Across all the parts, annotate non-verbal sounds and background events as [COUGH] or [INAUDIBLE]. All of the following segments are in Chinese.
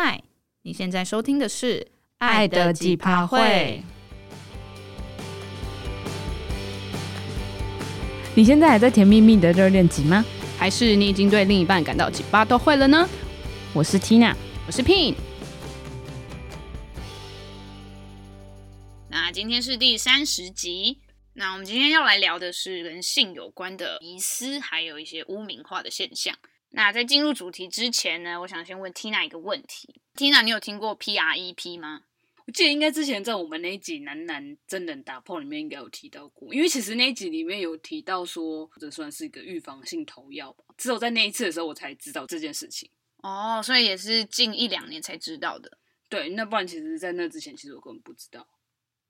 嗨，你现在收听的是《爱的几趴会》。你现在还在甜蜜蜜的热恋期吗？还是你已经对另一半感到几趴都会了呢？我是 Tina，我是 Pin。那今天是第三十集。那我们今天要来聊的是跟性有关的迷思，还有一些污名化的现象。那在进入主题之前呢，我想先问 Tina 一个问题：Tina，你有听过 PREP 吗？我记得应该之前在我们那一集男男真人打炮里面应该有提到过，因为其实那一集里面有提到说这算是一个预防性投药吧。只有在那一次的时候我才知道这件事情。哦，所以也是近一两年才知道的。对，那不然其实在那之前其实我根本不知道。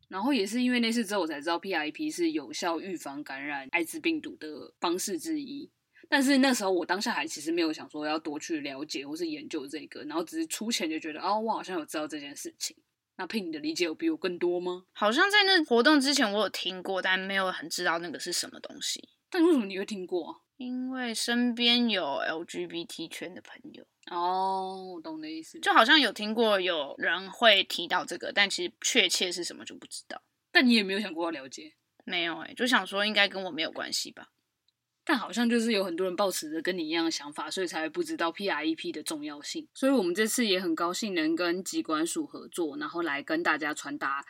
然后也是因为那次之后我才知道 PREP 是有效预防感染艾滋病毒的方式之一。但是那时候我当下还其实没有想说要多去了解或是研究这个，然后只是出钱就觉得哦，我好像有知道这件事情。那 Pin 你的理解有比我更多吗？好像在那活动之前我有听过，但没有很知道那个是什么东西。但为什么你会听过啊？因为身边有 LGBT 圈的朋友。哦，我懂的意思。就好像有听过有人会提到这个，但其实确切是什么就不知道。但你也没有想过要了解？没有哎、欸，就想说应该跟我没有关系吧。但好像就是有很多人抱持着跟你一样的想法，所以才会不知道 PREP 的重要性。所以我们这次也很高兴能跟疾管署合作，然后来跟大家传达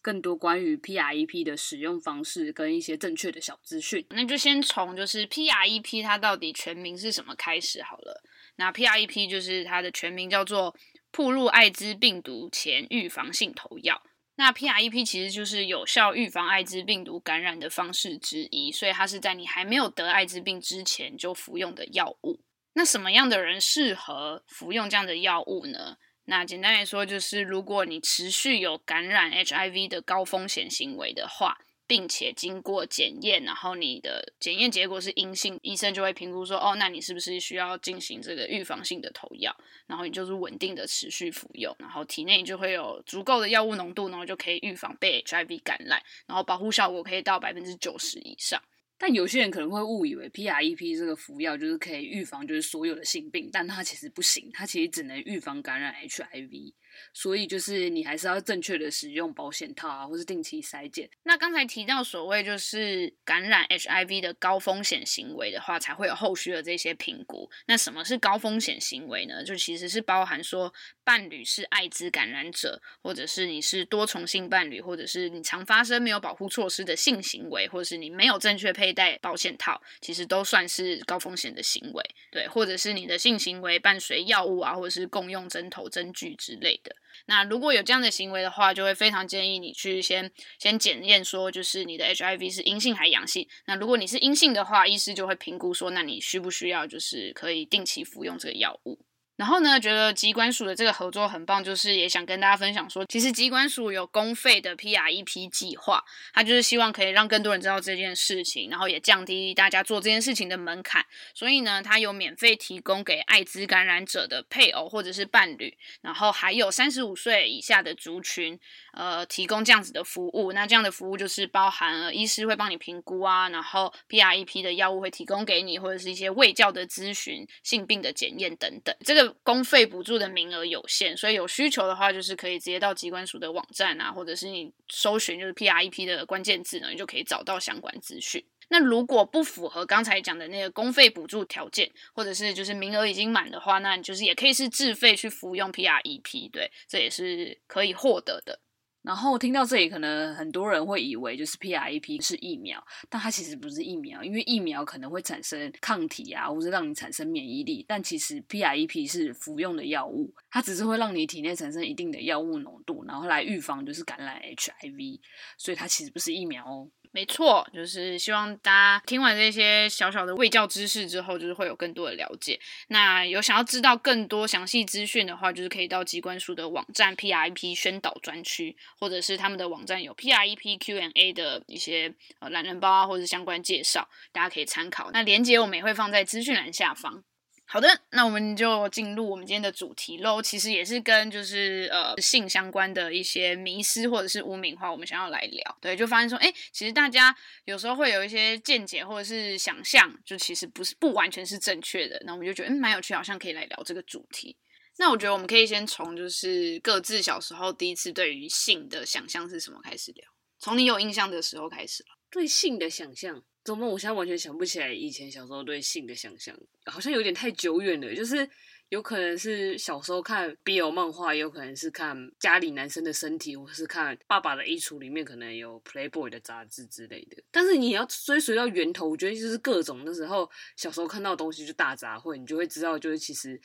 更多关于 PREP 的使用方式跟一些正确的小资讯。那就先从就是 PREP 它到底全名是什么开始好了。那 PREP 就是它的全名叫做暴露艾滋病毒前预防性投药。那 PREP 其实就是有效预防艾滋病毒感染的方式之一，所以它是在你还没有得艾滋病之前就服用的药物。那什么样的人适合服用这样的药物呢？那简单来说，就是如果你持续有感染 HIV 的高风险行为的话。并且经过检验，然后你的检验结果是阴性，医生就会评估说，哦，那你是不是需要进行这个预防性的投药？然后你就是稳定的持续服用，然后体内就会有足够的药物浓度，然后就可以预防被 HIV 感染，然后保护效果可以到百分之九十以上。但有些人可能会误以为 PREP 这个服药就是可以预防就是所有的性病，但它其实不行，它其实只能预防感染 HIV。所以就是你还是要正确的使用保险套啊，或是定期筛检。那刚才提到所谓就是感染 HIV 的高风险行为的话，才会有后续的这些评估。那什么是高风险行为呢？就其实是包含说伴侣是艾滋感染者，或者是你是多重性伴侣，或者是你常发生没有保护措施的性行为，或者是你没有正确佩戴保险套，其实都算是高风险的行为。对，或者是你的性行为伴随药物啊，或者是共用针头针具之类的。那如果有这样的行为的话，就会非常建议你去先先检验，说就是你的 HIV 是阴性还是阳性。那如果你是阴性的话，医师就会评估说，那你需不需要就是可以定期服用这个药物。然后呢，觉得机关署的这个合作很棒，就是也想跟大家分享说，其实机关署有公费的 PREP 计划，它就是希望可以让更多人知道这件事情，然后也降低大家做这件事情的门槛。所以呢，它有免费提供给艾滋感染者的配偶或者是伴侣，然后还有三十五岁以下的族群，呃，提供这样子的服务。那这样的服务就是包含了医师会帮你评估啊，然后 PREP 的药物会提供给你，或者是一些卫教的咨询、性病的检验等等。这个。公费补助的名额有限，所以有需求的话，就是可以直接到机关署的网站啊，或者是你搜寻就是 PREP 的关键字呢，你就可以找到相关资讯。那如果不符合刚才讲的那个公费补助条件，或者是就是名额已经满的话，那你就是也可以是自费去服用 PREP，对，这也是可以获得的。然后听到这里，可能很多人会以为就是 PIEP 是疫苗，但它其实不是疫苗，因为疫苗可能会产生抗体啊，或者让你产生免疫力，但其实 PREP 是服用的药物，它只是会让你体内产生一定的药物浓度，然后来预防就是感染 HIV，所以它其实不是疫苗哦。没错，就是希望大家听完这些小小的卫教知识之后，就是会有更多的了解。那有想要知道更多详细资讯的话，就是可以到机关署的网站 PIEP 宣导专区，或者是他们的网站有 PREP Q N A 的一些呃懒人包啊，或者相关介绍，大家可以参考。那连接我们也会放在资讯栏下方。好的，那我们就进入我们今天的主题喽。其实也是跟就是呃性相关的一些迷失或者是污名化，我们想要来聊。对，就发现说，哎，其实大家有时候会有一些见解或者是想象，就其实不是不完全是正确的。那我们就觉得，嗯，蛮有趣，好像可以来聊这个主题。那我觉得我们可以先从就是各自小时候第一次对于性的想象是什么开始聊，从你有印象的时候开始。对性的想象，怎么我现在完全想不起来以前小时候对性的想象，好像有点太久远了。就是有可能是小时候看 BL 漫画，也有可能是看家里男生的身体，或是看爸爸的衣橱里面可能有 Playboy 的杂志之类的。但是你要追随到源头，我觉得就是各种那时候小时候看到的东西就大杂烩，你就会知道，就是其实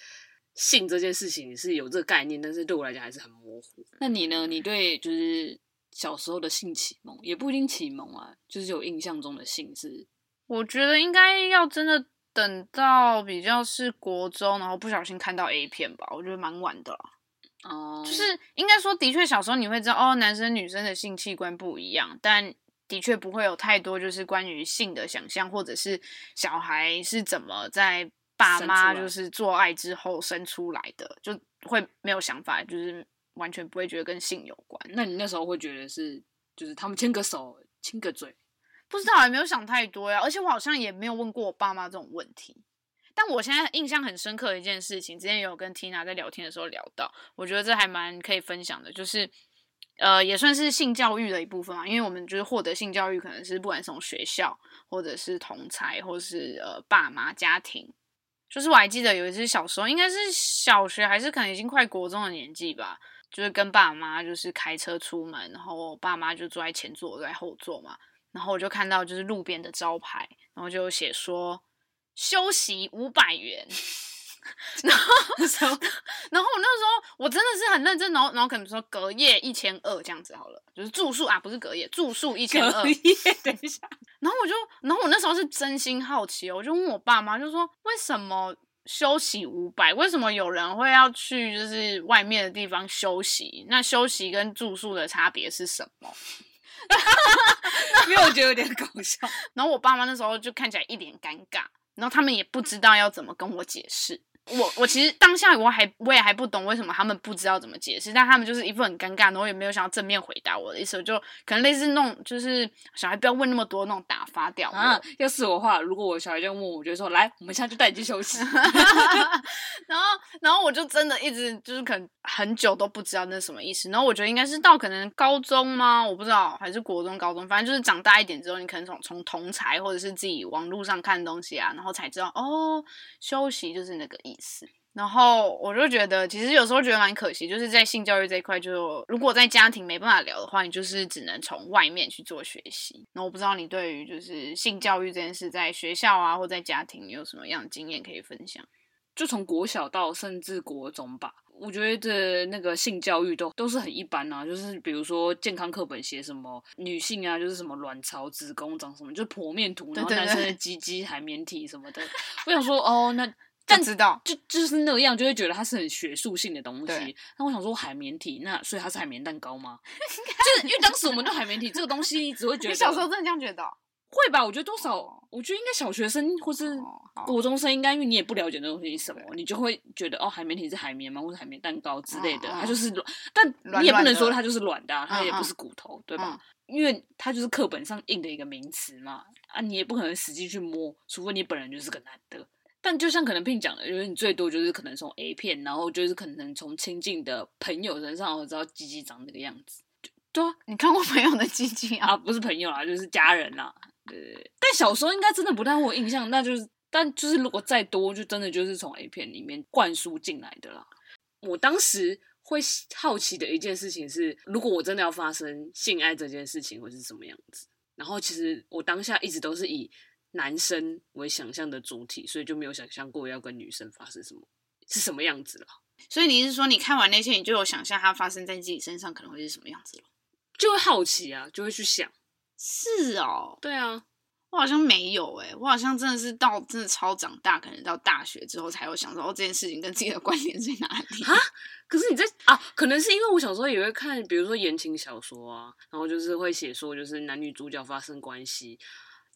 性这件事情是有这个概念，但是对我来讲还是很模糊。那你呢？你对就是。小时候的性启蒙也不一定启蒙啊，就是有印象中的性是，我觉得应该要真的等到比较是国中，然后不小心看到 A 片吧，我觉得蛮晚的啦。哦，就是应该说，的确小时候你会知道哦，男生女生的性器官不一样，但的确不会有太多就是关于性的想象，或者是小孩是怎么在爸妈就是做爱之后生出来的，就会没有想法，就是。完全不会觉得跟性有关。那你那时候会觉得是，就是他们牵个手、亲个嘴，不知道，也没有想太多呀。而且我好像也没有问过我爸妈这种问题。但我现在印象很深刻的一件事情，之前有跟 Tina 在聊天的时候聊到，我觉得这还蛮可以分享的，就是呃，也算是性教育的一部分嘛。因为我们就是获得性教育，可能是不管是从学校，或者是同才，或者是呃爸妈家庭。就是我还记得有一次小时候，应该是小学还是可能已经快国中的年纪吧。就是跟爸妈就是开车出门，然后爸妈就坐在前座，我在后座嘛。然后我就看到就是路边的招牌，然后就写说休息五百元。[LAUGHS] 然后，[LAUGHS] 然后我那时候我真的是很认真，然后然后可能说隔夜一千二这样子好了，就是住宿啊，不是隔夜住宿一千二。隔夜，等一下。然后我就，然后我那时候是真心好奇，我就问我爸妈，就说为什么？休息五百，为什么有人会要去就是外面的地方休息？那休息跟住宿的差别是什么？因为我觉得有点搞笑。[LAUGHS] 然后我爸妈那时候就看起来一脸尴尬，然后他们也不知道要怎么跟我解释。我我其实当下我还我也还不懂为什么他们不知道怎么解释，但他们就是一副很尴尬，然后也没有想要正面回答我的意思，就可能类似那种就是小孩不要问那么多那种打发掉啊。要是我的话，如果我小孩这样问我，我就说来，我们现在就带你去休息。[LAUGHS] [LAUGHS] 然后然后我就真的一直就是可能很久都不知道那是什么意思。然后我觉得应该是到可能高中吗？我不知道，还是国中、高中，反正就是长大一点之后，你可能从从同才或者是自己网络上看东西啊，然后才知道哦，休息就是那个意思。然后我就觉得，其实有时候觉得蛮可惜，就是在性教育这一块就，就如果在家庭没办法聊的话，你就是只能从外面去做学习。那我不知道你对于就是性教育这件事，在学校啊或在家庭，你有什么样的经验可以分享？就从国小到甚至国中吧，我觉得那个性教育都都是很一般啊，就是比如说健康课本写什么女性啊，就是什么卵巢、子宫长什么，就是剖面图，然后男生的鸡鸡、海绵体什么的。我想说，哦，那。但知道，就就是那个样，就会觉得它是很学术性的东西。那我想说海绵体，那所以它是海绵蛋糕吗？[LAUGHS] 就是因为当时我们对海绵体这个东西，只会觉得你小时候真的这样觉得？会吧？我觉得多少，我觉得应该小学生或是国中生应该，因为你也不了解那东西是什么，你就会觉得哦，海绵体是海绵吗？或者海绵蛋糕之类的，它就是软，但你也不能说它就是软的，它也不是骨头，对吧？因为它就是课本上印的一个名词嘛，啊，你也不可能实际去摸，除非你本人就是个男的。但就像可能 Pin 讲的，就是你最多就是可能从 A 片，然后就是可能从亲近的朋友身上，我知道鸡鸡长那个样子。对啊，你看过朋友的鸡鸡啊？啊，不是朋友啦，就是家人啦。对对对。但小时候应该真的不太会有印象，那就是，但就是如果再多，就真的就是从 A 片里面灌输进来的啦。我当时会好奇的一件事情是，如果我真的要发生性爱这件事情，会是什么样子？然后其实我当下一直都是以。男生为想象的主体，所以就没有想象过要跟女生发生什么，是什么样子了。所以你是说，你看完那些，你就有想象它发生在自己身上可能会是什么样子了？就会好奇啊，就会去想。是哦，对啊，我好像没有诶、欸，我好像真的是到真的超长大，可能到大学之后才有想到哦，这件事情跟自己的关联在哪里啊？可是你在啊，可能是因为我小时候也会看，比如说言情小说啊，然后就是会写说，就是男女主角发生关系。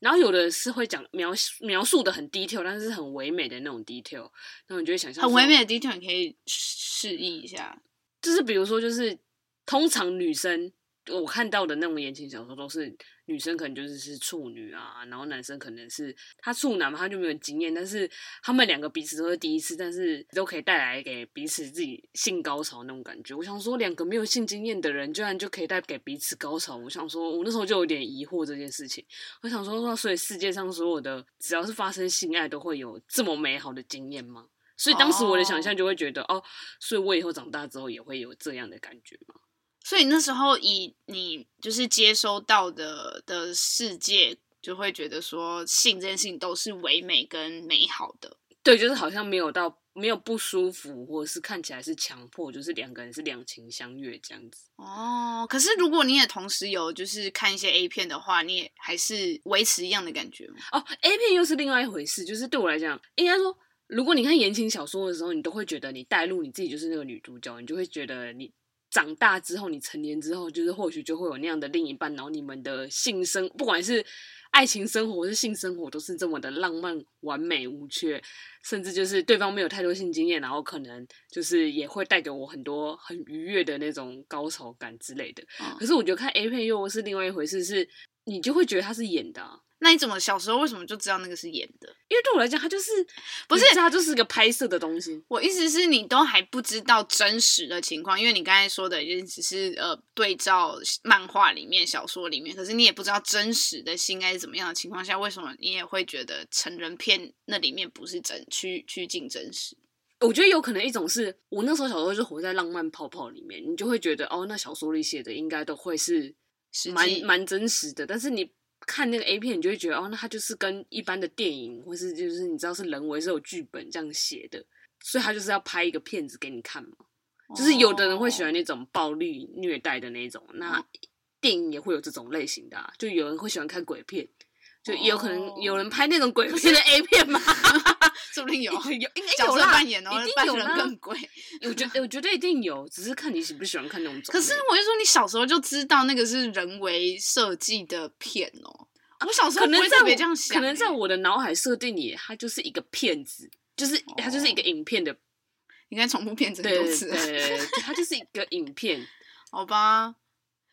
然后有的是会讲描描述的很 detail，但是很唯美的那种 detail，然后你就会想象很唯美的 detail，你可以示意一下。就是比如说，就是通常女生我看到的那种言情小说都是女生可能就是是处女啊，然后男生可能是他处男嘛，他就没有经验，但是他们两个彼此都是第一次，但是都可以带来给彼此自己性高潮那种感觉。我想说，两个没有性经验的人居然就可以带给彼此高潮，我想说，我那时候就有点疑惑这件事情。我想说，说所以世界上所有的只要是发生性爱都会有这么美好的经验吗？所以当时我的想象就会觉得，oh. 哦，所以我以后长大之后也会有这样的感觉吗？所以那时候以你就是接收到的的世界，就会觉得说性这件事情都是唯美跟美好的。对，就是好像没有到没有不舒服，或者是看起来是强迫，就是两个人是两情相悦这样子。哦，可是如果你也同时有就是看一些 A 片的话，你也还是维持一样的感觉吗？哦，A 片又是另外一回事，就是对我来讲，应该说。如果你看言情小说的时候，你都会觉得你带入你自己就是那个女主角，你就会觉得你长大之后，你成年之后，就是或许就会有那样的另一半，然后你们的性生，不管是爱情生活或是性生活，都是这么的浪漫、完美无缺，甚至就是对方没有太多性经验，然后可能就是也会带给我很多很愉悦的那种高潮感之类的。嗯。可是我觉得看 A 片又是另外一回事，是你就会觉得他是演的啊。那你怎么小时候为什么就知道那个是演的？因为对我来讲，它就是不是它就是个拍摄的东西。我意思是你都还不知道真实的情况，因为你刚才说的也只是呃对照漫画里面、小说里面，可是你也不知道真实的性该是怎么样的情况下，为什么你也会觉得成人片那里面不是真趋趋近真实？我觉得有可能一种是我那时候小时候就活在浪漫泡泡里面，你就会觉得哦，那小说里写的应该都会是蛮蛮真实的，但是你。看那个 A 片，你就会觉得哦，那它就是跟一般的电影，或是就是你知道是人为是有剧本这样写的，所以他就是要拍一个片子给你看嘛。Oh. 就是有的人会喜欢那种暴力虐待的那种，那电影也会有这种类型的啊。就有人会喜欢看鬼片，就也有可能有人拍那种鬼片的 A 片嘛。[LAUGHS] 说不定有，有，应该有啦，一定有人更鬼。[LAUGHS] 我觉得，我觉得一定有，只是看你喜不喜欢看那种。可是我就说，你小时候就知道那个是人为设计的片哦、喔。我小时候可能在别这样想、欸，可能在我的脑海设定里，它就是一个骗子，就是它就是一个影片的。应该重复片子很多次，对，它就是一个影片，好吧？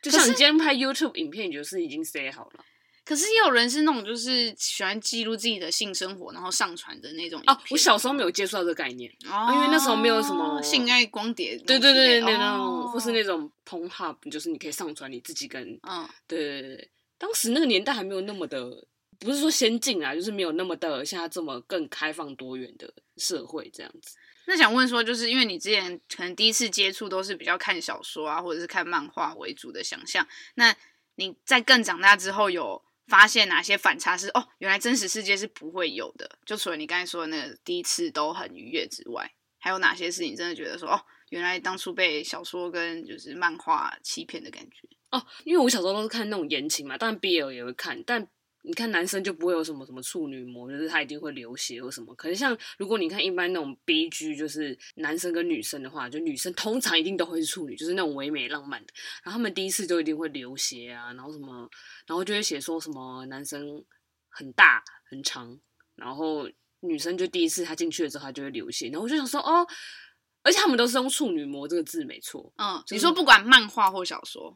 就像你今天拍 YouTube 影片，你就是已经 say 好了。可是也有人是那种就是喜欢记录自己的性生活，然后上传的那种哦。我小时候没有接触到这个概念，哦，因为那时候没有什么性爱光碟，对对对，那种、哦、或是那种 Pornhub，就是你可以上传你自己跟，嗯，对对对，当时那个年代还没有那么的，不是说先进啊，就是没有那么的现在这么更开放多元的社会这样子。那想问说，就是因为你之前可能第一次接触都是比较看小说啊，或者是看漫画为主的想象，那你在更长大之后有？发现哪些反差是哦，原来真实世界是不会有的。就除了你刚才说的那个第一次都很愉悦之外，还有哪些事情真的觉得说哦，原来当初被小说跟就是漫画欺骗的感觉哦？因为我小时候都是看那种言情嘛，当然 BL 也会看，但。你看男生就不会有什么什么处女膜，就是他一定会流血或什么。可是像如果你看一般那种 BG，就是男生跟女生的话，就女生通常一定都会是处女，就是那种唯美浪漫的。然后他们第一次就一定会流血啊，然后什么，然后就会写说什么男生很大很长，然后女生就第一次他进去了之后他就会流血。然后我就想说哦，而且他们都是用处女膜这个字没错。嗯，你说不管漫画或小说。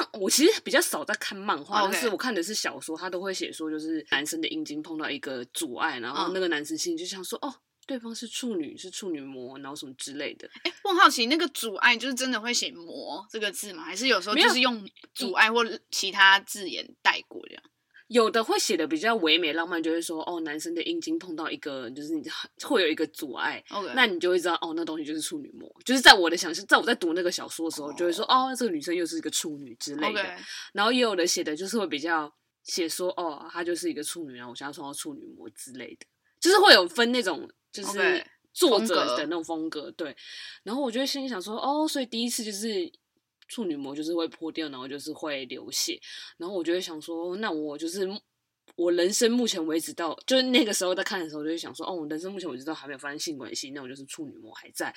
漫我其实比较少在看漫画，但是我看的是小说，他都会写说，就是男生的阴茎碰到一个阻碍，然后那个男生心里就想说，哦，对方是处女，是处女膜，然后什么之类的。哎，我很好奇，那个阻碍就是真的会写“膜”这个字吗？还是有时候就是用阻碍或其他字眼带过这样？有的会写的比较唯美浪漫，就会说哦，男生的阴茎碰到一个，就是你会有一个阻碍.那你就会知道哦，那东西就是处女膜。就是在我的想象，在我在读那个小说的时候，就会说、oh. 哦，这个女生又是一个处女之类的。然后也有的写的就是会比较写说哦，她就是一个处女，然后我想要创造处女膜之类的，就是会有分那种就是作者的那种风格。对，然后我就会心里想说哦，所以第一次就是。处女膜就是会破掉，然后就是会流血，然后我就会想说，那我就是我人生目前为止到就是那个时候在看的时候，就会想说，哦，我人生目前为止都还没有发生性关系，那我就是处女膜还在。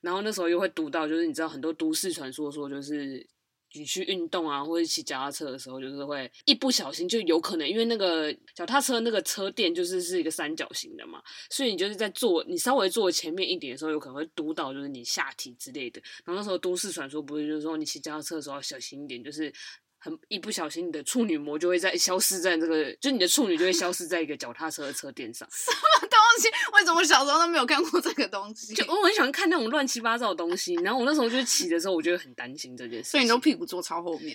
然后那时候又会读到，就是你知道很多都市传说说，就是你去运动啊，或者骑脚踏车的时候，就是会一不小心就有可能，因为那个脚踏车那个车垫就是是一个三角形的嘛，所以你就是在坐，你稍微坐前面一点的时候，有可能会堵到就是你下体之类的。然后那时候都市传说不是就是说你骑脚踏车的时候要小心一点，就是很一不小心你的处女膜就会在消失在这个，就你的处女就会消失在一个脚踏车的车垫上。[LAUGHS] 什么东西？为什么小时候都没有看过这个东西？就我很喜欢看那种乱七八糟的东西，然后我那时候就骑的时候，我就会很担心这件事。所以你都屁股坐超后面。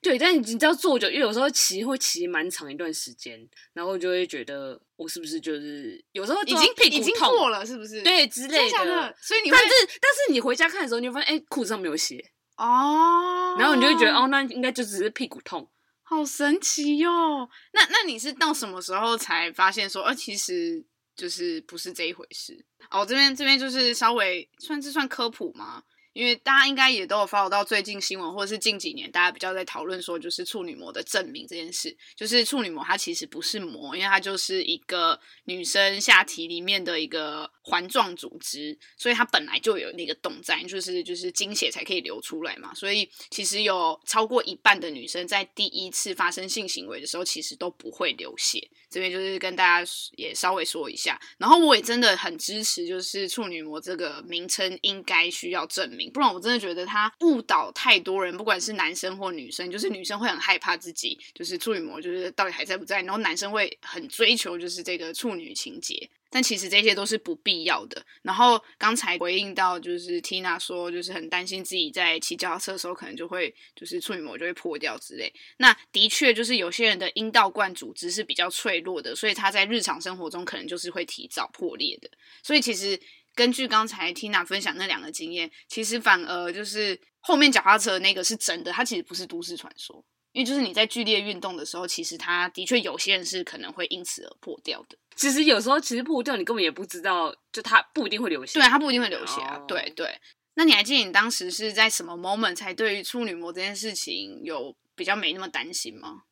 对，但你你知道坐久，因为有时候骑会骑蛮长一段时间，然后就会觉得我是不是就是有时候已经屁股已经过了，是不是？对，之类的。的所以你会但是但是你回家看的时候，你会发现，哎，裤子上没有血哦，然后你就会觉得，哦，那应该就只是屁股痛。好神奇哟、哦！那那你是到什么时候才发现说，呃，其实就是不是这一回事？哦，这边这边就是稍微算是算科普吗？因为大家应该也都有 follow 到最近新闻，或者是近几年大家比较在讨论说，就是处女膜的证明这件事。就是处女膜它其实不是膜，因为它就是一个女生下体里面的一个环状组织，所以它本来就有那个洞在，就是就是经血才可以流出来嘛。所以其实有超过一半的女生在第一次发生性行为的时候，其实都不会流血。这边就是跟大家也稍微说一下。然后我也真的很支持，就是处女膜这个名称应该需要证明不然我真的觉得他误导太多人，不管是男生或女生，就是女生会很害怕自己就是处女膜，就是到底还在不在，然后男生会很追求就是这个处女情节，但其实这些都是不必要的。然后刚才回应到就是 Tina 说，就是很担心自己在骑脚踏车的时候可能就会就是处女膜就会破掉之类。那的确就是有些人的阴道冠组织是比较脆弱的，所以他在日常生活中可能就是会提早破裂的。所以其实。根据刚才 Tina 分享那两个经验，其实反而就是后面脚踏车的那个是真的，它其实不是都市传说。因为就是你在剧烈运动的时候，其实它的确有些人是可能会因此而破掉的。其实有时候其实破掉你根本也不知道，就它不一定会流血。对，它不一定会流血啊。Oh. 对对。那你还记得你当时是在什么 moment 才对于处女膜这件事情有比较没那么担心吗？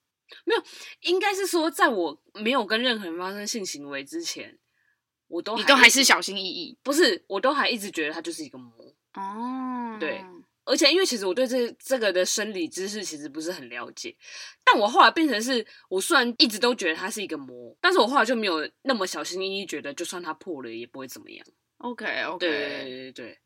没有，应该是说在我没有跟任何人发生性行为之前。我都你都还是小心翼翼，不是，我都还一直觉得它就是一个魔哦。对，而且因为其实我对这这个的生理知识其实不是很了解，但我后来变成是，我虽然一直都觉得它是一个魔，但是我后来就没有那么小心翼翼，觉得就算它破了也不会怎么样。OK OK，对对对对。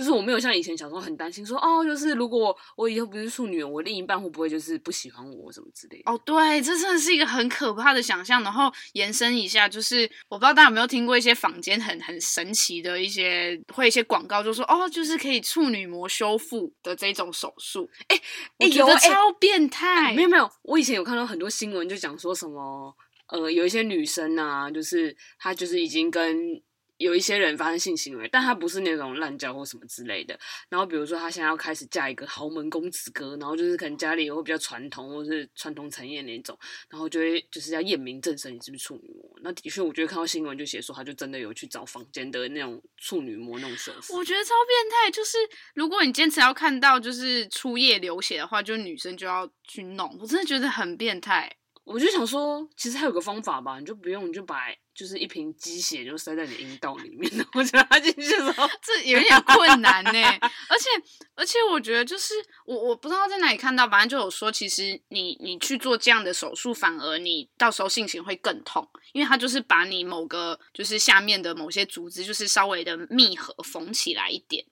就是我没有像以前小时候很担心说哦，就是如果我以后不是处女，我另一半会不会就是不喜欢我什么之类的？哦，对，这真的是一个很可怕的想象。然后延伸一下，就是我不知道大家有没有听过一些坊间很很神奇的一些，会一些广告，就说哦，就是可以处女膜修复的这种手术。哎、欸，我觉得超变态。没有没有，我以前有看到很多新闻，就讲说什么呃，有一些女生啊，就是她就是已经跟。有一些人发生性行为，但他不是那种滥交或什么之类的。然后比如说他现在要开始嫁一个豪门公子哥，然后就是可能家里也会比较传统，或是传统产业那种，然后就会就是要验明正身，你是不是处女膜。那的确，我觉得看到新闻就写说，他就真的有去找房间的那种处女膜那种手术。我觉得超变态，就是如果你坚持要看到就是初夜流血的话，就女生就要去弄。我真的觉得很变态。我就想说，其实还有个方法吧，你就不用，你就把。就是一瓶鸡血就塞在你阴道里面，我觉得他进去的时候，[LAUGHS] 这有点困难呢。而且而且，我觉得就是我我不知道在哪里看到，反正就有说，其实你你去做这样的手术，反而你到时候性行会更痛，因为它就是把你某个就是下面的某些组织，就是稍微的密合缝起来一点。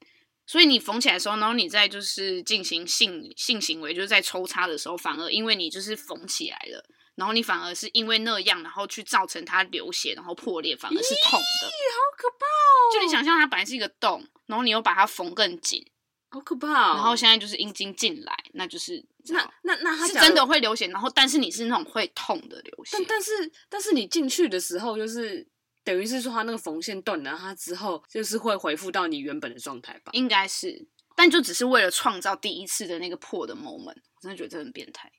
所以你缝起来的时候，然后你再就是进行性性行为，就是在抽插的时候，反而因为你就是缝起来了。然后你反而是因为那样，然后去造成它流血，然后破裂，反而是痛的。好可怕哦！就你想象它本来是一个洞，然后你又把它缝更紧，好可怕哦。然后现在就是阴茎进来，那就是那那那它是真的会流血，然后但是你是那种会痛的流血。但但是但是你进去的时候，就是等于是说它那个缝线断了，它之后就是会恢复到你原本的状态吧？应该是，但就只是为了创造第一次的那个破的 moment，我真的觉得这很变态。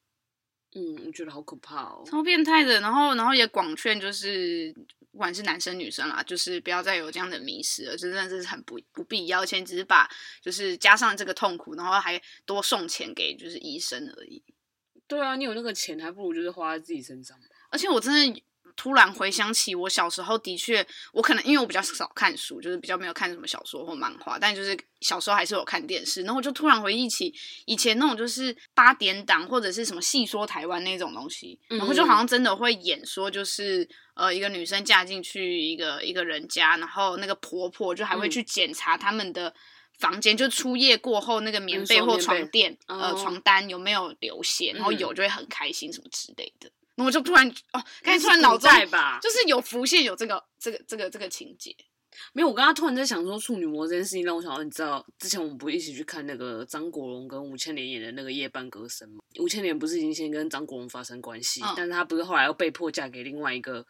嗯，我觉得好可怕哦，超变态的。然后，然后也广劝，就是不管是男生女生啦，就是不要再有这样的迷失了，就真的是很不不必要，而且只是把就是加上这个痛苦，然后还多送钱给就是医生而已。对啊，你有那个钱，还不如就是花在自己身上。而且我真的。突然回想起我小时候的确，我可能因为我比较少看书，就是比较没有看什么小说或漫画，但就是小时候还是有看电视，然后我就突然回忆起以前那种就是八点档或者是什么戏说台湾那种东西，然后就好像真的会演说就是呃一个女生嫁进去一个一个人家，然后那个婆婆就还会去检查他们的房间，就初夜过后那个棉被或床垫呃床单有没有流血，然后有就会很开心什么之类的。我就突然哦，刚才突然脑中吧，就是有浮现有这个这个这个这个情节。没有，我刚刚突然在想说处女膜这件事情，让我想到，你知道之前我们不是一起去看那个张国荣跟吴千莲演的那个夜半歌声吗？吴千莲不是已经先跟张国荣发生关系，嗯、但是她不是后来又被迫嫁给另外一个。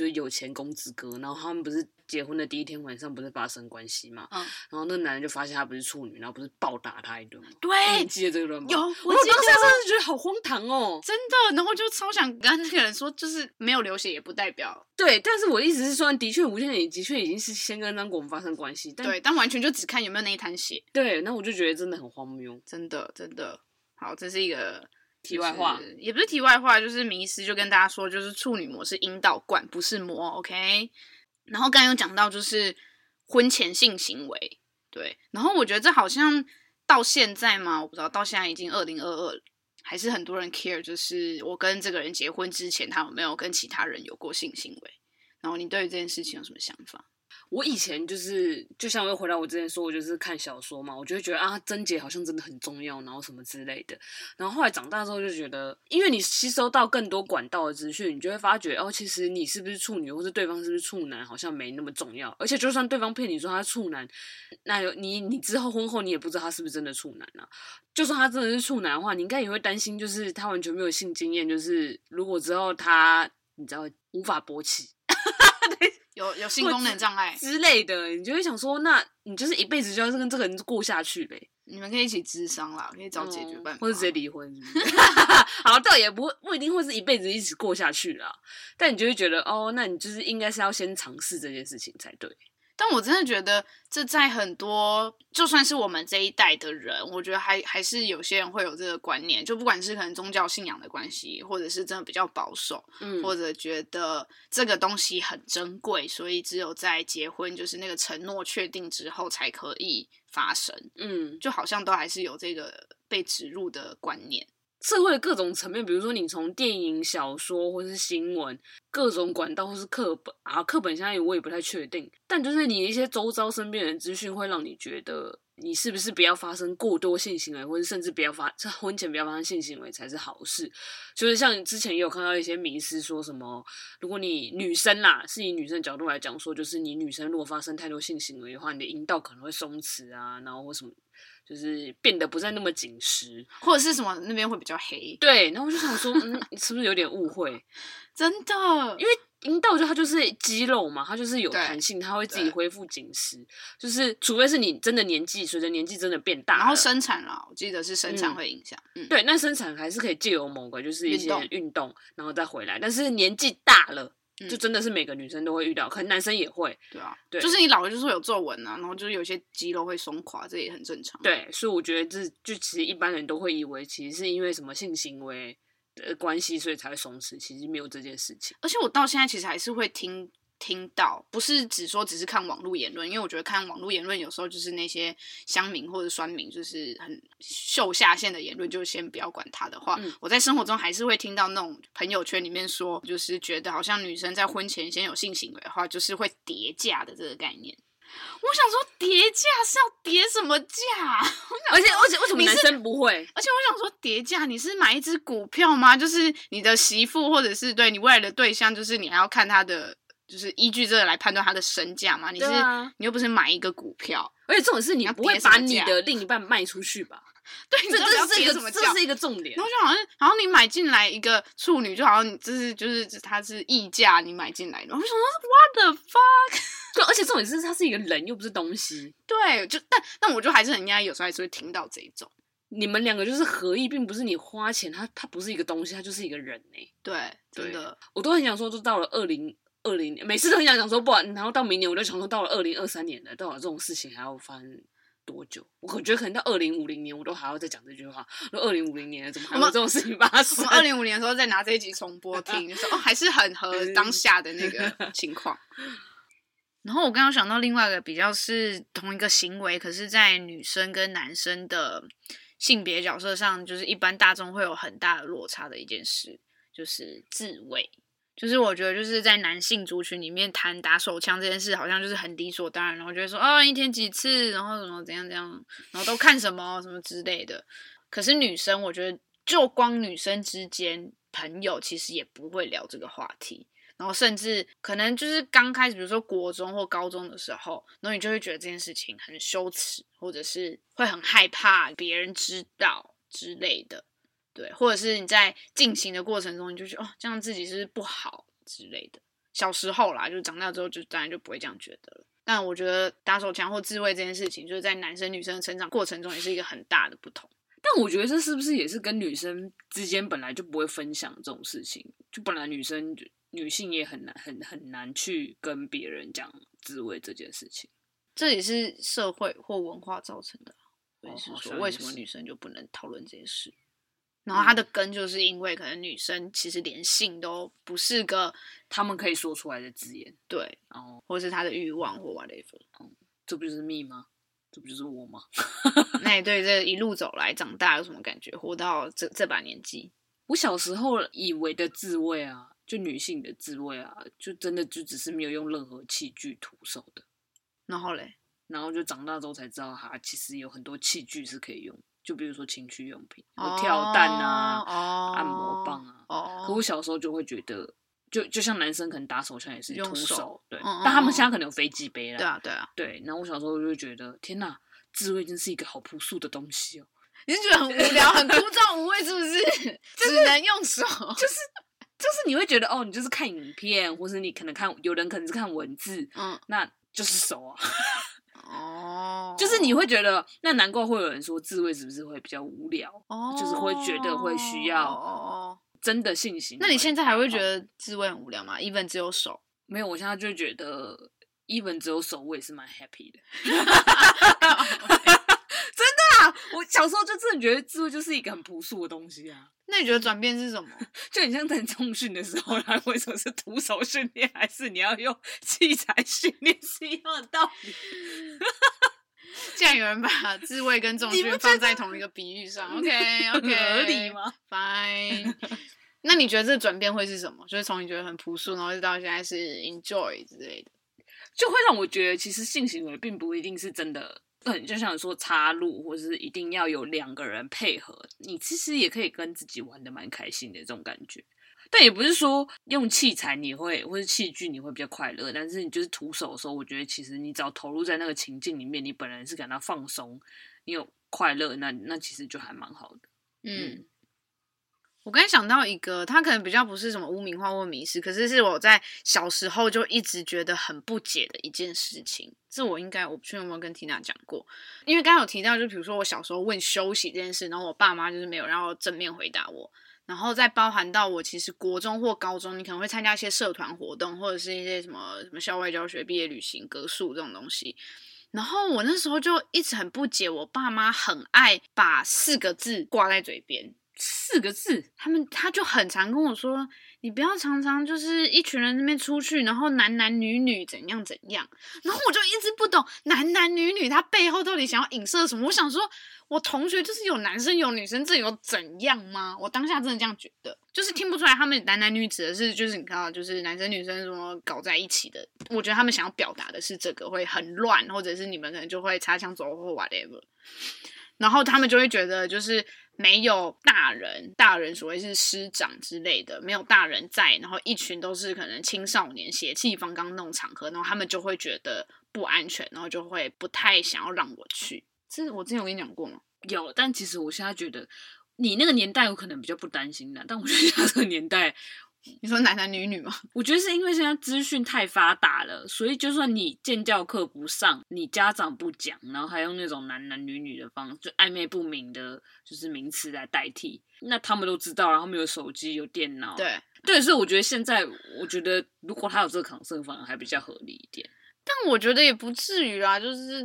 就是有钱公子哥，然后他们不是结婚的第一天晚上不是发生关系嘛？嗯，然后那个男人就发现他不是处女，然后不是暴打他一顿吗？对，你记得这个人吗？有，我，我当时真的觉得好荒唐哦，真的，然后就超想跟那个人说，就是没有流血也不代表 [LAUGHS] 对，但是我的意思是说，的确吴倩莲的确已经是先跟张国荣发生关系，但对，但完全就只看有没有那一滩血，对，那我就觉得真的很荒谬，真的真的，好，这是一个。题外话、就是、也不是题外话，就是迷失就跟大家说，就是处女膜是阴道管，不是膜，OK。然后刚刚有讲到就是婚前性行为，对。然后我觉得这好像到现在嘛，我不知道到现在已经二零二二，还是很多人 care，就是我跟这个人结婚之前，他有没有跟其他人有过性行为？然后你对于这件事情有什么想法？我以前就是，就像又回到我之前说，我就是看小说嘛，我就会觉得啊，贞洁好像真的很重要，然后什么之类的。然后后来长大之后就觉得，因为你吸收到更多管道的资讯，你就会发觉哦，其实你是不是处女，或是对方是不是处男，好像没那么重要。而且就算对方骗你说他是处男，那你你之后婚后你也不知道他是不是真的处男啊。就算他真的是处男的话，你应该也会担心，就是他完全没有性经验，就是如果之后他你知道无法勃起。有有性功能障碍之类的，你就会想说，那你就是一辈子就要跟这个人过下去呗。你们可以一起咨商啦，可以找解决办法，或者直接离婚是是？[LAUGHS] 好，倒也不不一定会是一辈子一直过下去啦。但你就会觉得，哦，那你就是应该是要先尝试这件事情才对。但我真的觉得，这在很多就算是我们这一代的人，我觉得还还是有些人会有这个观念，就不管是可能宗教信仰的关系，或者是真的比较保守，嗯，或者觉得这个东西很珍贵，所以只有在结婚就是那个承诺确定之后才可以发生，嗯，就好像都还是有这个被植入的观念。社会的各种层面，比如说你从电影、小说或是新闻，各种管道或是课本啊，课本现在我也不太确定，但就是你一些周遭身边的资讯，会让你觉得你是不是不要发生过多性行为，或者甚至不要发在婚前不要发生性行为才是好事。就是像之前也有看到一些迷思，说什么如果你女生啦，是以女生的角度来讲说，就是你女生如果发生太多性行为的话，你的阴道可能会松弛啊，然后或什么。就是变得不再那么紧实，或者是什么那边会比较黑。对，然后我就想说，嗯，是不是有点误会？[LAUGHS] 真的，因为阴道就它就是肌肉嘛，它就是有弹性，它会自己恢复紧实。就是除非是你真的年纪随着年纪真的变大，然后生产了，我记得是生产会影响。嗯，对，那生产还是可以借由某个就是一些运动，然后再回来。但是年纪大了。就真的是每个女生都会遇到，可能男生也会。对啊，对，就是你老了就是会有皱纹啊，然后就是有些肌肉会松垮，这也很正常。对，所以我觉得这就其实一般人都会以为，其实是因为什么性行为的关系，所以才会松弛，其实没有这件事情。而且我到现在其实还是会听。听到不是只说只是看网络言论，因为我觉得看网络言论有时候就是那些乡民或者酸民，就是很秀下限的言论，就先不要管他的话。嗯、我在生活中还是会听到那种朋友圈里面说，就是觉得好像女生在婚前先有性行为的话，就是会叠价的这个概念。我想说叠价是要叠什么价？而且而且为什么男生不会？而且我想说叠价，你是买一只股票吗？就是你的媳妇或者是对你未来的对象，就是你还要看他的。就是依据这个来判断他的身价嘛？你是、啊、你又不是买一个股票，而且这种事你不会把你的另一半卖出去吧？对，这这是一个这是一个重点。然后就好像，好像你买进来一个处女，就好像你这是就是它是溢价，你买进来的。我想说，What the fuck？对，而且重点是它是一个人，又不是东西。对，就但但我就还是很压抑，有时候还是会听到这一种。你们两个就是合意，并不是你花钱，它它不是一个东西，它就是一个人呢、欸。对，真的，我都很想说，就到了二零。二零年，每次都很想讲说不，然后到明年我就想说，到了二零二三年了，到了这种事情还要发生多久？我觉得可能到二零五零年，我都还要再讲这句话。说二零五零年怎么还有这种事情发生？二零五零的时候再拿这一集重播听，就 [LAUGHS] 说哦，还是很合当下的那个情况。[LAUGHS] 然后我刚刚想到另外一个比较是同一个行为，可是在女生跟男生的性别角色上，就是一般大众会有很大的落差的一件事，就是自慰。就是我觉得就是在男性族群里面谈打手枪这件事，好像就是很理所当然，然后觉得说哦，一天几次，然后什么怎样怎样，然后都看什么什么之类的。可是女生，我觉得就光女生之间朋友，其实也不会聊这个话题。然后甚至可能就是刚开始，比如说国中或高中的时候，然后你就会觉得这件事情很羞耻，或者是会很害怕别人知道之类的，对，或者是你在进行的过程中，你就觉得哦，这样自己是不好之类的。小时候啦，就长大之后就当然就不会这样觉得了。但我觉得打手枪或自慰这件事情，就是在男生女生的成长过程中也是一个很大的不同。但我觉得这是不是也是跟女生之间本来就不会分享这种事情？就本来女生就。女性也很难很很难去跟别人讲自慰这件事情，这也是社会或文化造成的。所以是说，为什么女生就不能讨论这件事？然后它的根就是因为可能女生其实连性都不是个他们可以说出来的字眼，对，然后，或是她的欲望或 whatever，嗯，这不就是蜜吗？这不就是我吗？[LAUGHS] 那你对这一路走来长大有什么感觉？活到这这把年纪，我小时候以为的自慰啊。就女性的自慰啊，就真的就只是没有用任何器具徒手的。然后嘞，然后就长大之后才知道，哈，其实有很多器具是可以用。就比如说情趣用品，有跳蛋啊，哦、按摩棒啊。哦。可我小时候就会觉得，就就像男生可能打手枪也是徒手，手对。嗯、但他们现在可能有飞机杯了。对啊，对啊。对。然后我小时候就会觉得，天哪，自慰真是一个好朴素的东西哦。你是觉得很无聊、很枯燥无味，是不是？[LAUGHS] 只能用手，[LAUGHS] 就是。就是你会觉得哦，你就是看影片，或是你可能看，有人可能是看文字，嗯，那就是手啊。哦，就是你会觉得，那难怪会有人说自慰是不是会比较无聊？哦，就是会觉得会需要真的信心。那你现在还会觉得自慰很无聊吗？even 只有手？没有，我现在就觉得 even 只有手，我也是蛮 happy 的。[LAUGHS] 我小时候就真的觉得自慰就是一个很朴素的东西啊。那你觉得转变是什么？[LAUGHS] 就很像在重训的时候，他为什么是徒手训练，还是你要用器材训练是一样的道理？[LAUGHS] 竟然有人把自慰跟重训放在同一个比喻上，[LAUGHS] OK OK，合理吗？Fine。那你觉得这个转变会是什么？就是从你觉得很朴素，然后到现在是 enjoy 之类的，就会让我觉得其实性行为并不一定是真的。嗯，就像说插入，或者是一定要有两个人配合，你其实也可以跟自己玩的蛮开心的这种感觉。但也不是说用器材你会，或是器具你会比较快乐，但是你就是徒手的时候，我觉得其实你只要投入在那个情境里面，你本人是感到放松，你有快乐，那那其实就还蛮好的。嗯。我刚才想到一个，他可能比较不是什么污名化或迷思，可是是我在小时候就一直觉得很不解的一件事情。这我应该我不确定有没有跟缇娜讲过，因为刚刚有提到，就比如说我小时候问休息这件事，然后我爸妈就是没有让我正面回答我，然后再包含到我其实国中或高中，你可能会参加一些社团活动，或者是一些什么什么校外教学、毕业旅行、格数这种东西，然后我那时候就一直很不解，我爸妈很爱把四个字挂在嘴边。四个字，他们他就很常跟我说：“你不要常常就是一群人那边出去，然后男男女女怎样怎样。”然后我就一直不懂男男女女他背后到底想要影射什么。我想说，我同学就是有男生有女生，这有怎样吗？我当下真的这样觉得，就是听不出来他们男男女指的是就是你看到就是男生女生什么搞在一起的。我觉得他们想要表达的是这个会很乱，或者是你们可能就会擦枪走火 whatever。然后他们就会觉得就是。没有大人，大人所谓是师长之类的，没有大人在，然后一群都是可能青少年邪气方刚那种场合，然后他们就会觉得不安全，然后就会不太想要让我去。这我之前有跟你讲过吗？有，但其实我现在觉得你那个年代有可能比较不担心的，但我觉得他这个年代。你说男男女女吗？[LAUGHS] 我觉得是因为现在资讯太发达了，所以就算你建教课不上，你家长不讲，然后还用那种男男女女的方式，就暧昧不明的，就是名词来代替，那他们都知道，然后没有手机，有电脑，对对，所以我觉得现在，我觉得如果他有这个抗生，反而还比较合理一点。但我觉得也不至于啦，就是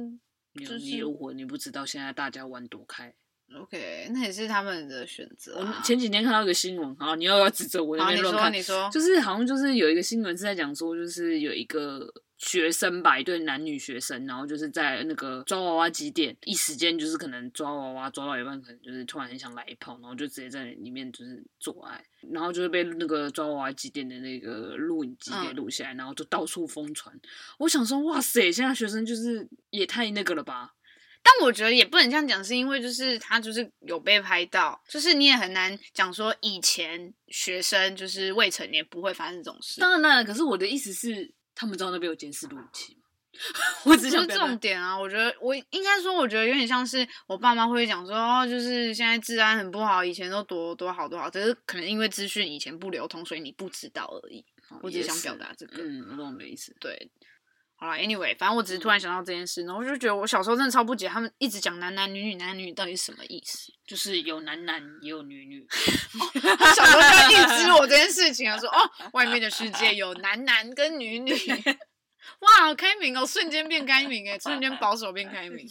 就是你如果你不知道现在大家玩多开。OK，那也是他们的选择、啊。我前几天看到一个新闻，好，你又要指责我那边乱看。你说，你说，就是好像就是有一个新闻是在讲说，就是有一个学生吧，一对男女学生，然后就是在那个抓娃娃机店，一时间就是可能抓娃娃抓到一半，可能就是突然很想来一炮，然后就直接在里面就是做爱，然后就是被那个抓娃娃机店的那个录影机给录下来，嗯、然后就到处疯传。我想说，哇塞，现在学生就是也太那个了吧。但我觉得也不能这样讲，是因为就是他就是有被拍到，就是你也很难讲说以前学生就是未成年不会发生这种事。当然，当然，可是我的意思是，他们知道那边有监视录影器吗？[LAUGHS] 我只想重点啊，我觉得我应该说，我觉得有点像是我爸妈会讲说，哦，就是现在治安很不好，以前都多多好多好，只是可能因为资讯以前不流通，所以你不知道而已。我只是想表达这个，嗯，我懂你的意思，对。好了，Anyway，反正我只是突然想到这件事，然后我就觉得我小时候真的超不解，他们一直讲男男女女，男男女女到底是什么意思？就是有男男也有女女。他小时候就要预知我这件事情啊，说哦，外面的世界有男男跟女女。[LAUGHS] 哇，好开明哦，瞬间变开明诶，瞬间保守变开明。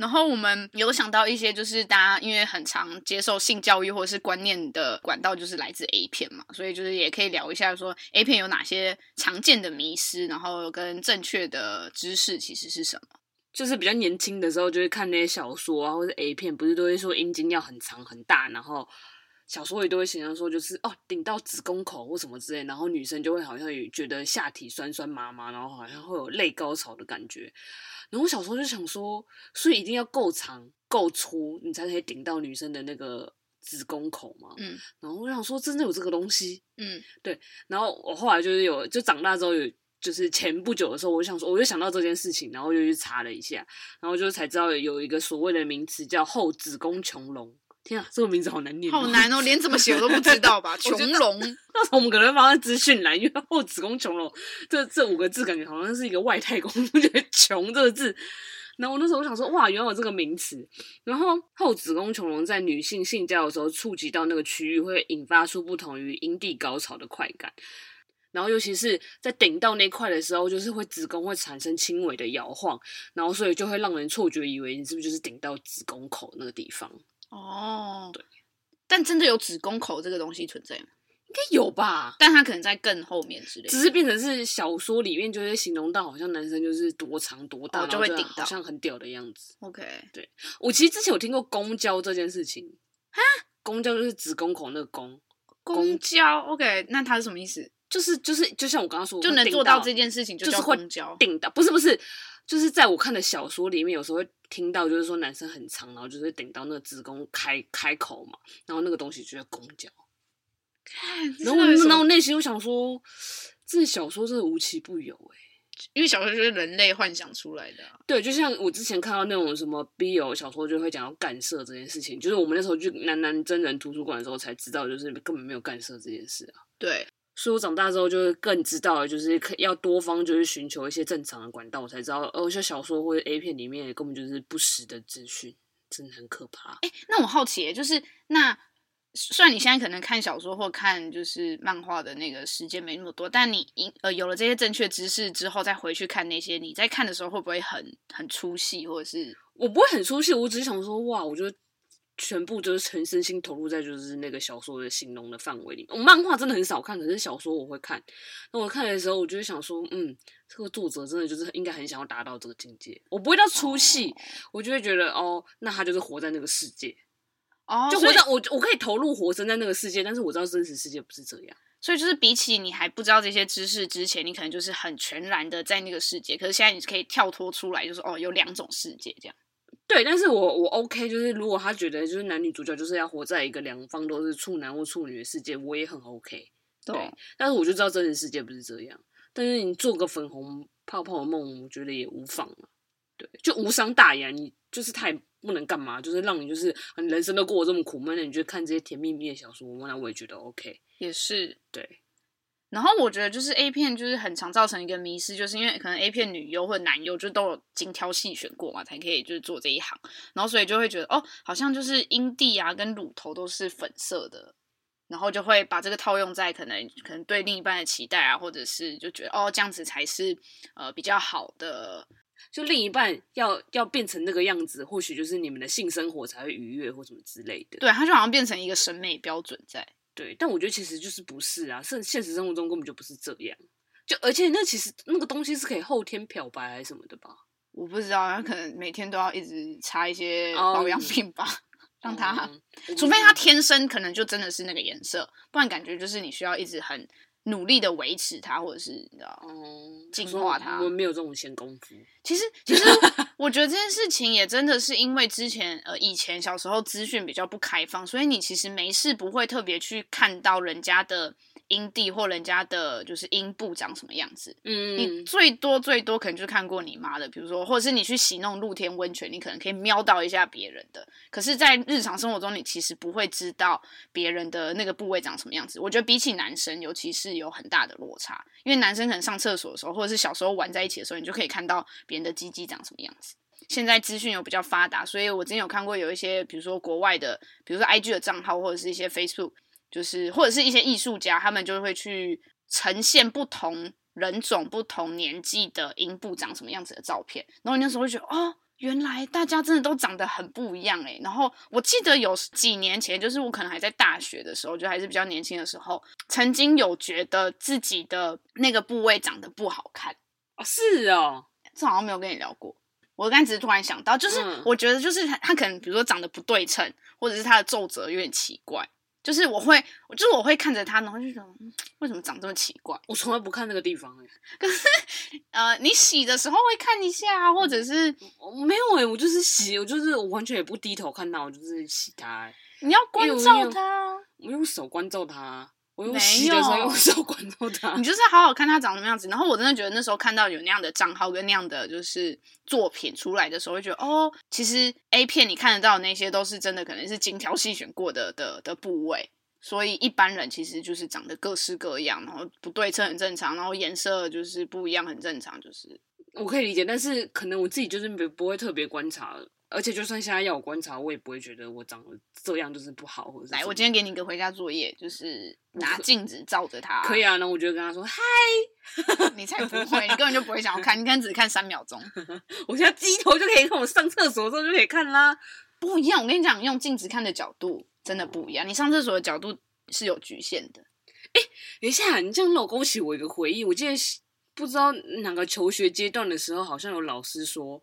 然后我们有想到一些，就是大家因为很常接受性教育或者是观念的管道，就是来自 A 片嘛，所以就是也可以聊一下说 A 片有哪些常见的迷失，然后跟正确的知识其实是什么。就是比较年轻的时候，就会看那些小说啊，或者 A 片，不是都会说阴茎要很长很大，然后小说里都会形容说就是哦顶到子宫口或什么之类，然后女生就会好像也觉得下体酸酸麻麻，然后好像会有类高潮的感觉。然后我小时候就想说，所以一定要够长够粗，你才可以顶到女生的那个子宫口嘛。嗯。然后我想说，真的有这个东西？嗯，对。然后我后来就是有，就长大之后有，就是前不久的时候，我就想说，我就想到这件事情，然后就去查了一下，然后就才知道有一个所谓的名词叫后子宫穹隆。天啊，这个名字好难念，好难哦，连怎么写我都不知道吧？[LAUGHS] 穹隆，[LAUGHS] 那时候我们可能放在资讯栏，因为 [LAUGHS] 后子宫穹隆这这五个字感觉好像是一个外太空，我觉得“穹”这个字。然后我那时候我想说，哇，原来有这个名词。然后后子宫穹隆在女性性交的时候触及到那个区域，会引发出不同于阴蒂高潮的快感。然后尤其是在顶到那块的时候，就是会子宫会产生轻微的摇晃，然后所以就会让人错觉以为你是不是就是顶到子宫口那个地方。哦，对，但真的有子宫口这个东西存在吗？应该有吧，但它可能在更后面之类的，只是变成是小说里面就会形容到好像男生就是多长多大，哦、就会顶到，好像很屌的样子。OK，对，我其实之前有听过公交这件事情，哈，公交就是子宫口那个公，公交。OK，那它是什么意思？就是就是就像我刚刚说，就能做到这件事情就是公交，顶到，不是不是。就是在我看的小说里面，有时候会听到，就是说男生很长，然后就是顶到那个子宫开开口嘛，然后那个东西就叫公交。然后，然后内心我想说，这小说真的无奇不有哎，因为小说就是人类幻想出来的啊。对，就像我之前看到那种什么 BL 小说，就会讲到干涉这件事情，就是我们那时候去南南真人图书馆的时候才知道，就是根本没有干涉这件事啊。对。所以我长大之后就是更知道，就是可要多方就是寻求一些正常的管道，我才知道，哦，像小说或者 A 片里面根本就是不实的资讯，真的很可怕。哎、欸，那我好奇，就是那虽然你现在可能看小说或看就是漫画的那个时间没那么多，但你呃有了这些正确知识之后，再回去看那些，你在看的时候会不会很很出戏，或者是我不会很出戏，我只是想说，哇，我觉得。全部就是全身心投入在就是那个小说的形容的范围里。我漫画真的很少看，可是小说我会看。那我看的时候，我就会想说，嗯，这个作者真的就是应该很想要达到这个境界。我不会到出戏，哦、我就会觉得，哦，那他就是活在那个世界。哦，就活在我我可以投入活生在那个世界，但是我知道真实世界不是这样。所以就是比起你还不知道这些知识之前，你可能就是很全然的在那个世界。可是现在你可以跳脱出来，就是哦，有两种世界这样。对，但是我我 OK，就是如果他觉得就是男女主角就是要活在一个两方都是处男或处女的世界，我也很 OK。对，对，但是我就知道真实世界不是这样。但是你做个粉红泡泡的梦，我觉得也无妨嘛。对，就无伤大雅。你就是他也不能干嘛，就是让你就是人生都过得这么苦闷，那你就看这些甜蜜蜜的小说，那我也觉得 OK。也是，对。然后我觉得就是 A 片就是很常造成一个迷失，就是因为可能 A 片女优或者男优就都有精挑细选过嘛，才可以就是做这一行，然后所以就会觉得哦，好像就是阴蒂啊跟乳头都是粉色的，然后就会把这个套用在可能可能对另一半的期待啊，或者是就觉得哦这样子才是呃比较好的就另一半要要变成那个样子，或许就是你们的性生活才会愉悦或什么之类的。对，他就好像变成一个审美标准在。对，但我觉得其实就是不是啊，现现实生活中根本就不是这样。就而且那其实那个东西是可以后天漂白还是什么的吧？我不知道，他可能每天都要一直擦一些保养品吧，[LAUGHS] 让他，除非他天生可能就真的是那个颜色，不然感觉就是你需要一直很。努力的维持它，或者是你知道，嗯进化它。我们没有这种闲工夫。其实，其实 [LAUGHS] 我觉得这件事情也真的是因为之前呃，以前小时候资讯比较不开放，所以你其实没事不会特别去看到人家的。阴蒂或人家的就是阴部长什么样子？嗯，你最多最多可能就看过你妈的，比如说，或者是你去洗那种露天温泉，你可能可以瞄到一下别人的。可是，在日常生活中，你其实不会知道别人的那个部位长什么样子。我觉得比起男生，尤其是有很大的落差，因为男生可能上厕所的时候，或者是小时候玩在一起的时候，你就可以看到别人的鸡鸡长什么样子。现在资讯又比较发达，所以我之前有看过有一些，比如说国外的，比如说 IG 的账号，或者是一些 Facebook。就是或者是一些艺术家，他们就会去呈现不同人种、不同年纪的阴部长什么样子的照片。然后你那时候会觉得，哦，原来大家真的都长得很不一样诶。然后我记得有几年前，就是我可能还在大学的时候，就还是比较年轻的时候，曾经有觉得自己的那个部位长得不好看。哦，是哦，这好像没有跟你聊过。我刚才只是突然想到，就是我觉得就是他他可能比如说长得不对称，或者是他的皱褶有点奇怪。就是我会，就是我会看着它，然后就觉得为什么长这么奇怪？我从来不看那个地方哎、欸。可是，呃，你洗的时候会看一下，或者是没有哎、欸，我就是洗，我就是我完全也不低头看它，我就是洗它、欸。你要关照它，我用手关照它。我用洗的时候用手管住它，你就是好好看它长什么样子。然后我真的觉得那时候看到有那样的账号跟那样的就是作品出来的时候，会觉得哦，其实 A 片你看得到的那些都是真的，可能是精挑细选过的的的部位。所以一般人其实就是长得各式各样，然后不对称很正常，然后颜色就是不一样很正常，就是我可以理解。但是可能我自己就是不不会特别观察。而且，就算现在要我观察，我也不会觉得我长得这样就是不好，或者来，我今天给你一个回家作业，就是拿镜子照着他。可以啊，那我就跟他说嗨，[LAUGHS] 你才不会，你根本就不会想要看，你可能只看三秒钟。[LAUGHS] 我现在低头就可以看，我上厕所的时候就可以看啦。不一样，我跟你讲，用镜子看的角度真的不一样。你上厕所的角度是有局限的。哎、欸，等一下，你这样让我勾起我一个回忆。我记得不知道哪个求学阶段的时候，好像有老师说。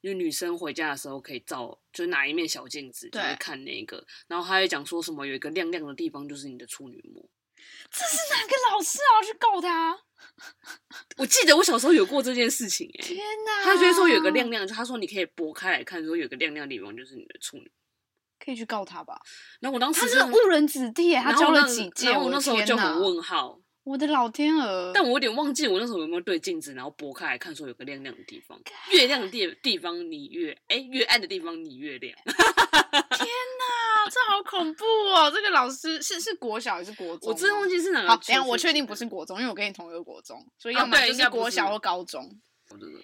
因为女生回家的时候可以照，就拿一面小镜子，就会看那个。然后他还讲说什么有一个亮亮的地方就是你的处女膜。[LAUGHS] 这是哪个老师啊？去告他！[LAUGHS] 我记得我小时候有过这件事情，哎，天哪！他就说有个亮亮，就他说你可以拨开来看，说有个亮亮的地方就是你的处女。可以去告他吧？然后我当时他是误人子弟，他教了几届，我那时候就很问号。我的老天鹅！但我有点忘记我那时候有没有对镜子，然后拨开来看，说有个亮亮的地方，越亮的地地方你越哎、欸，越暗的地方你越亮。[LAUGHS] 天哪，这好恐怖哦！这个老师是是国小还是国中？我真的忘记是哪个。好，等下我确定不是国中，因为我跟你同一个国中，所以要么就是国小或高中。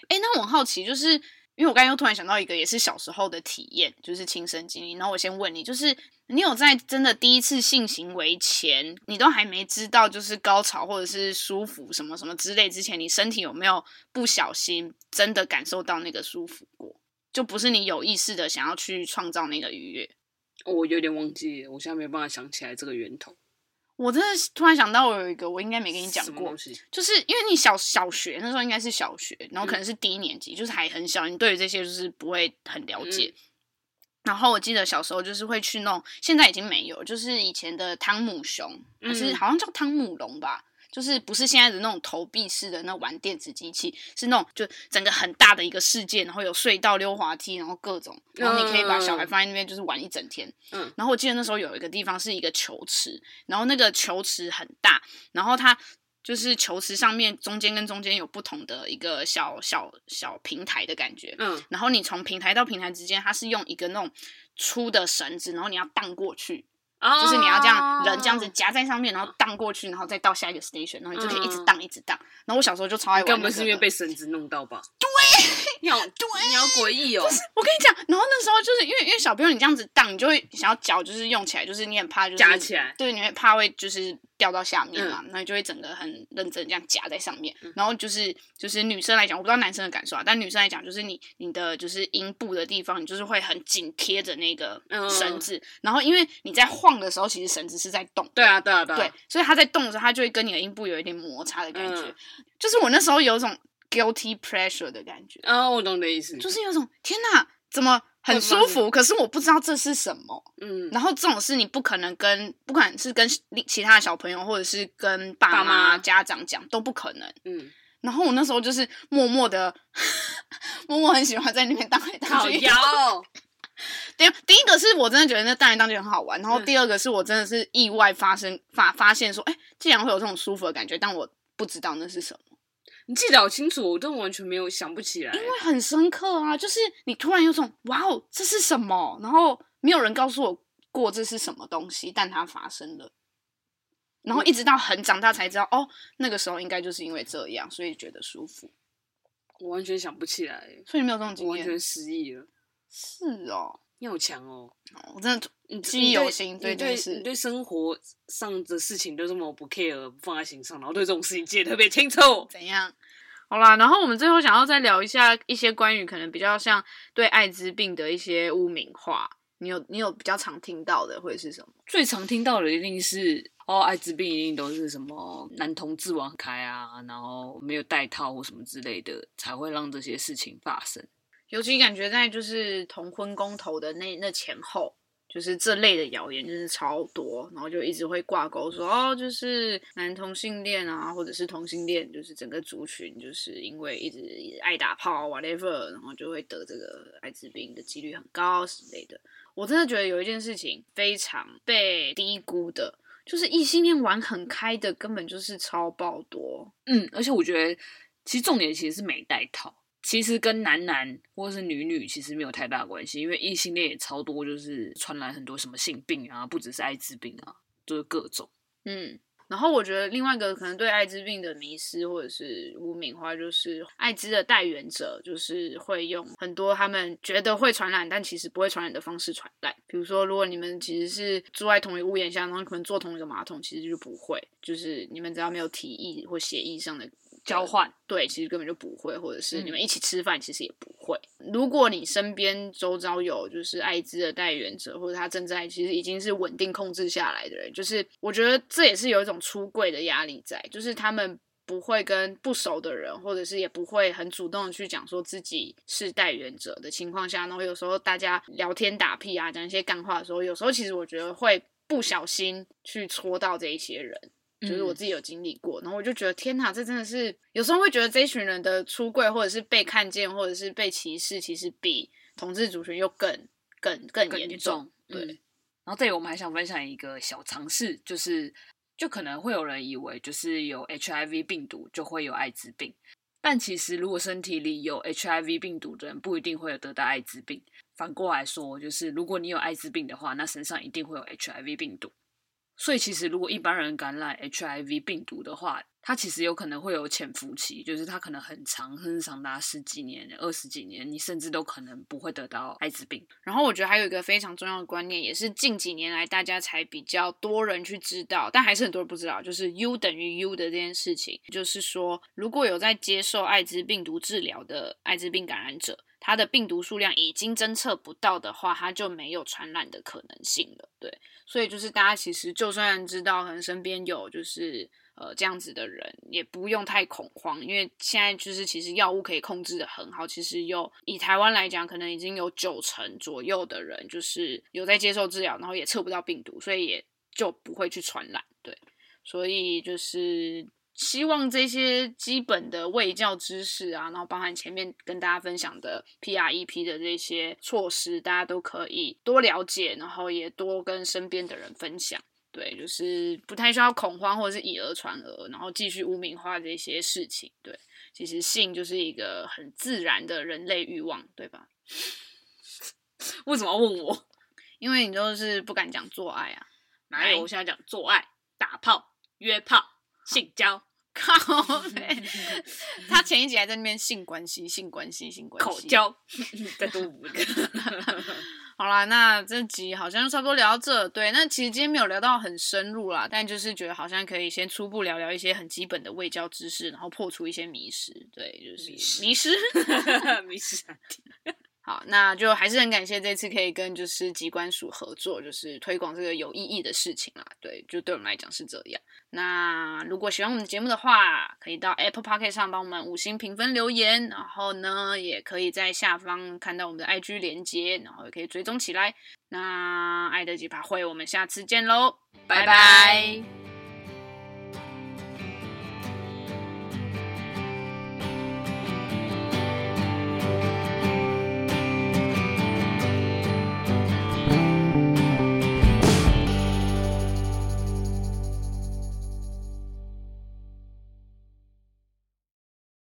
哎、欸，那我很好奇，就是。因为我刚刚又突然想到一个，也是小时候的体验，就是亲身经历。然后我先问你，就是你有在真的第一次性行为前，你都还没知道就是高潮或者是舒服什么什么之类之前，你身体有没有不小心真的感受到那个舒服过？就不是你有意识的想要去创造那个愉悦。我有点忘记，我现在没办法想起来这个源头。我真的突然想到，我有一个，我应该没跟你讲过，就是因为你小小学那时候应该是小学，然后可能是低年级，嗯、就是还很小，你对于这些就是不会很了解。嗯、然后我记得小时候就是会去弄，现在已经没有，就是以前的汤姆熊，还是好像叫汤姆龙吧。就是不是现在的那种投币式的那玩电子机器，是那种就整个很大的一个世界，然后有隧道、溜滑梯，然后各种，然后你可以把小孩放在那边，就是玩一整天。嗯，然后我记得那时候有一个地方是一个球池，然后那个球池很大，然后它就是球池上面中间跟中间有不同的一个小小小平台的感觉。嗯，然后你从平台到平台之间，它是用一个那种粗的绳子，然后你要荡过去。就是你要这样人这样子夹在上面，然后荡过去，然后再到下一个 station，然后你就可以一直荡一直荡。然后我小时候就超爱玩，根本是因为被绳子弄到吧？对，你好，对，你好诡异哦。我跟你讲，然后那时候就是因为因为小朋友你这样子荡，你就会想要脚就是用起来，就是你很怕就是夹起来，对，你会怕会就是掉到下面嘛，那、嗯、你就会整个很认真这样夹在上面。嗯、然后就是就是女生来讲，我不知道男生的感受啊，但女生来讲，就是你你的就是阴部的地方，你就是会很紧贴着那个绳子、嗯，然后因为你在晃的时候，其实绳子是在动。对啊，对啊，对啊。对，所以它在动的时候，它就会跟你的阴部有一点摩擦的感觉。嗯、就是我那时候有一种 guilty pressure 的感觉。啊、哦，我懂你的意思。就是有种天哪，怎么很舒服？可是我不知道这是什么。嗯。然后这种事你不可能跟，不管是跟其他的小朋友，或者是跟爸妈、家长讲，都不可能。嗯。然后我那时候就是默默的，[LAUGHS] 默默很喜欢在那边荡来荡去。[LAUGHS] 好第第一个是我真的觉得那荡来荡去很好玩，然后第二个是我真的是意外发生发发现说，哎，竟然会有这种舒服的感觉，但我不知道那是什么。你记得好清楚，我都完全没有想不起来，因为很深刻啊，就是你突然有种哇哦，这是什么？然后没有人告诉我过这是什么东西，但它发生了，然后一直到很长大才知道，哦，那个时候应该就是因为这样，所以觉得舒服。我完全想不起来，所以你没有这种经验，完全失忆了。是哦。你好强哦！我真的你记忆犹新，对，对，你对生活上的事情都这么不 care，不放在心上，然后对这种事情记得特别清楚。[LAUGHS] 怎样？好啦，然后我们最后想要再聊一下一些关于可能比较像对艾滋病的一些污名化。你有你有比较常听到的会是什么？最常听到的一定是哦，艾滋病一定都是什么男同志玩开啊，然后没有戴套或什么之类的，才会让这些事情发生。尤其感觉在就是同婚公投的那那前后，就是这类的谣言就是超多，然后就一直会挂钩说哦，就是男同性恋啊，或者是同性恋，就是整个族群就是因为一直爱打炮 whatever，然后就会得这个艾滋病的几率很高之类的。我真的觉得有一件事情非常被低估的，就是异性恋玩很开的根本就是超爆多。嗯，而且我觉得其实重点其实是没戴套。其实跟男男或是女女其实没有太大关系，因为异性恋也超多，就是传染很多什么性病啊，不只是艾滋病啊，就是各种。嗯，然后我觉得另外一个可能对艾滋病的迷失或者是污名化，就是艾滋的带源者就是会用很多他们觉得会传染，但其实不会传染的方式传染。比如说，如果你们其实是住在同一屋檐下，然后可能坐同一个马桶，其实就不会，就是你们只要没有提议或协议上的。交换对，其实根本就不会，或者是你们一起吃饭，其实也不会。嗯、如果你身边周遭有就是艾滋的带源者，或者他正在其实已经是稳定控制下来的人，就是我觉得这也是有一种出柜的压力在，就是他们不会跟不熟的人，或者是也不会很主动去讲说自己是带原者的情况下，然后有时候大家聊天打屁啊，讲一些干话的时候，有时候其实我觉得会不小心去戳到这一些人。就是我自己有经历过，然后我就觉得天哪，这真的是有时候会觉得这一群人的出柜，或者是被看见，或者是被歧视，其实比同志族群又更更更严重。对，嗯，然后这里我们还想分享一个小尝试，就是就可能会有人以为就是有 HIV 病毒就会有艾滋病，但其实如果身体里有 HIV 病毒的人不一定会有得到艾滋病。反过来说，就是如果你有艾滋病的话，那身上一定会有 HIV 病毒。所以，其实如果一般人感染 HIV 病毒的话，它其实有可能会有潜伏期，就是它可能很长，甚至长达十几年、二十几年，你甚至都可能不会得到艾滋病。然后，我觉得还有一个非常重要的观念，也是近几年来大家才比较多人去知道，但还是很多人不知道，就是 U 等于 U 的这件事情。就是说，如果有在接受艾滋病毒治疗的艾滋病感染者，它的病毒数量已经侦测不到的话，它就没有传染的可能性了。对。所以就是大家其实就算知道可能身边有就是呃这样子的人，也不用太恐慌，因为现在就是其实药物可以控制得很好。其实有以台湾来讲，可能已经有九成左右的人就是有在接受治疗，然后也测不到病毒，所以也就不会去传染。对，所以就是。希望这些基本的卫教知识啊，然后包含前面跟大家分享的 PREP 的这些措施，大家都可以多了解，然后也多跟身边的人分享。对，就是不太需要恐慌，或者是以讹传讹，然后继续污名化这些事情。对，其实性就是一个很自然的人类欲望，对吧？[LAUGHS] 为什么要问我？因为你就是不敢讲做爱啊。哪有？我现在讲做爱、打炮、约炮。性交靠北！他前一集还在那边性关系、性关系、性关系，口交，[LAUGHS] 再多五个。[LAUGHS] 好啦，那这集好像差不多聊到这。对，那其实今天没有聊到很深入啦，但就是觉得好像可以先初步聊聊一些很基本的卫教知识，然后破除一些迷失。对，就是迷失，迷失。[LAUGHS] 好，那就还是很感谢这次可以跟就是疾管署合作，就是推广这个有意义的事情啦。对，就对我们来讲是这样。那如果喜欢我们的节目的话，可以到 Apple Podcast 上帮我们五星评分留言，然后呢，也可以在下方看到我们的 IG 连接，然后也可以追踪起来。那爱的几趴火，我们下次见喽，拜拜。